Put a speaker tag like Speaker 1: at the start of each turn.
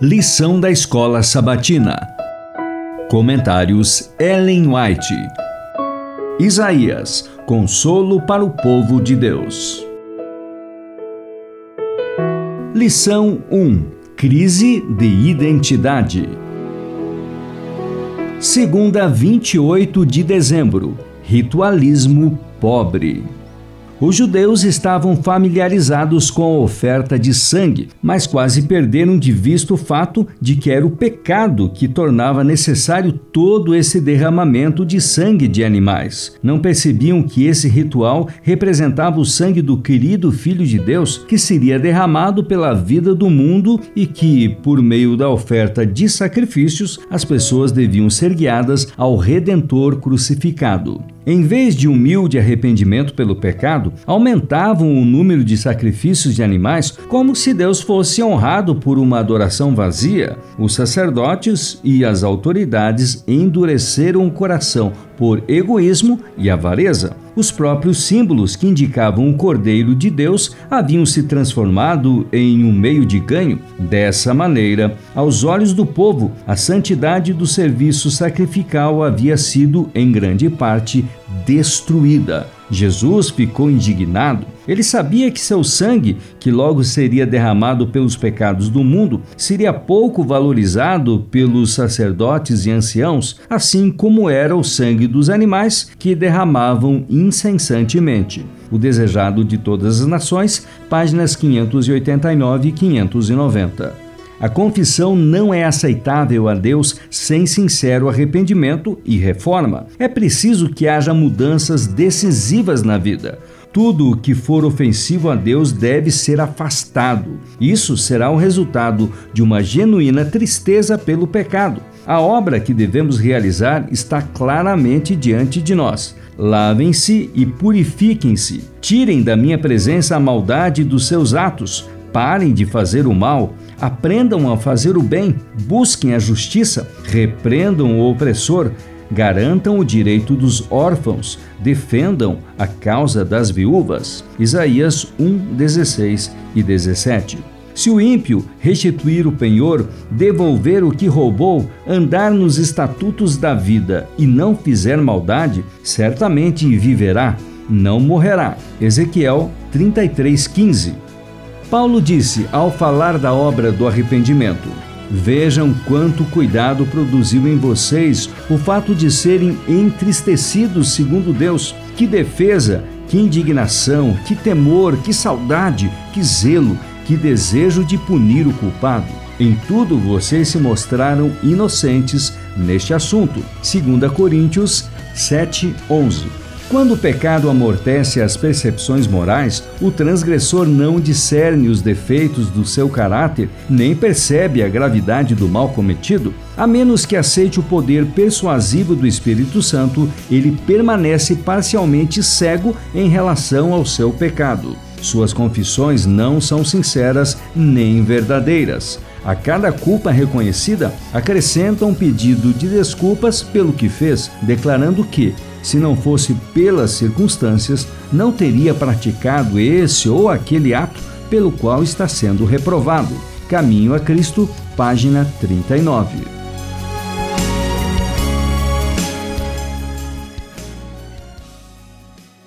Speaker 1: Lição da Escola Sabatina. Comentários Ellen White. Isaías, consolo para o povo de Deus. Lição 1: Crise de identidade. Segunda, 28 de dezembro. Ritualismo pobre. Os judeus estavam familiarizados com a oferta de sangue, mas quase perderam de vista o fato de que era o pecado que tornava necessário todo esse derramamento de sangue de animais. Não percebiam que esse ritual representava o sangue do querido Filho de Deus que seria derramado pela vida do mundo e que, por meio da oferta de sacrifícios, as pessoas deviam ser guiadas ao Redentor crucificado. Em vez de humilde arrependimento pelo pecado, aumentavam o número de sacrifícios de animais como se Deus fosse honrado por uma adoração vazia. Os sacerdotes e as autoridades endureceram o coração por egoísmo e avareza. Os próprios símbolos que indicavam o Cordeiro de Deus haviam se transformado em um meio de ganho. Dessa maneira, aos olhos do povo, a santidade do serviço sacrificial havia sido, em grande parte, destruída. Jesus ficou indignado. Ele sabia que seu sangue, que logo seria derramado pelos pecados do mundo, seria pouco valorizado pelos sacerdotes e anciãos, assim como era o sangue dos animais que derramavam incessantemente. O Desejado de Todas as Nações, páginas 589 e 590. A confissão não é aceitável a Deus sem sincero arrependimento e reforma. É preciso que haja mudanças decisivas na vida. Tudo o que for ofensivo a Deus deve ser afastado. Isso será o resultado de uma genuína tristeza pelo pecado. A obra que devemos realizar está claramente diante de nós. Lavem-se e purifiquem-se. Tirem da minha presença a maldade dos seus atos. Parem de fazer o mal, aprendam a fazer o bem, busquem a justiça, repreendam o opressor, garantam o direito dos órfãos, defendam a causa das viúvas. Isaías 1, 16 e 17. Se o ímpio restituir o penhor, devolver o que roubou, andar nos estatutos da vida e não fizer maldade, certamente viverá, não morrerá. Ezequiel 33:15. Paulo disse ao falar da obra do arrependimento: Vejam quanto cuidado produziu em vocês o fato de serem entristecidos segundo Deus. Que defesa, que indignação, que temor, que saudade, que zelo, que desejo de punir o culpado. Em tudo vocês se mostraram inocentes neste assunto. 2 Coríntios 7:11. Quando o pecado amortece as percepções morais, o transgressor não discerne os defeitos do seu caráter, nem percebe a gravidade do mal cometido. A menos que aceite o poder persuasivo do Espírito Santo, ele permanece parcialmente cego em relação ao seu pecado. Suas confissões não são sinceras nem verdadeiras. A cada culpa reconhecida, acrescenta um pedido de desculpas pelo que fez, declarando que, se não fosse pelas circunstâncias, não teria praticado esse ou aquele ato pelo qual está sendo reprovado. Caminho a Cristo, página 39.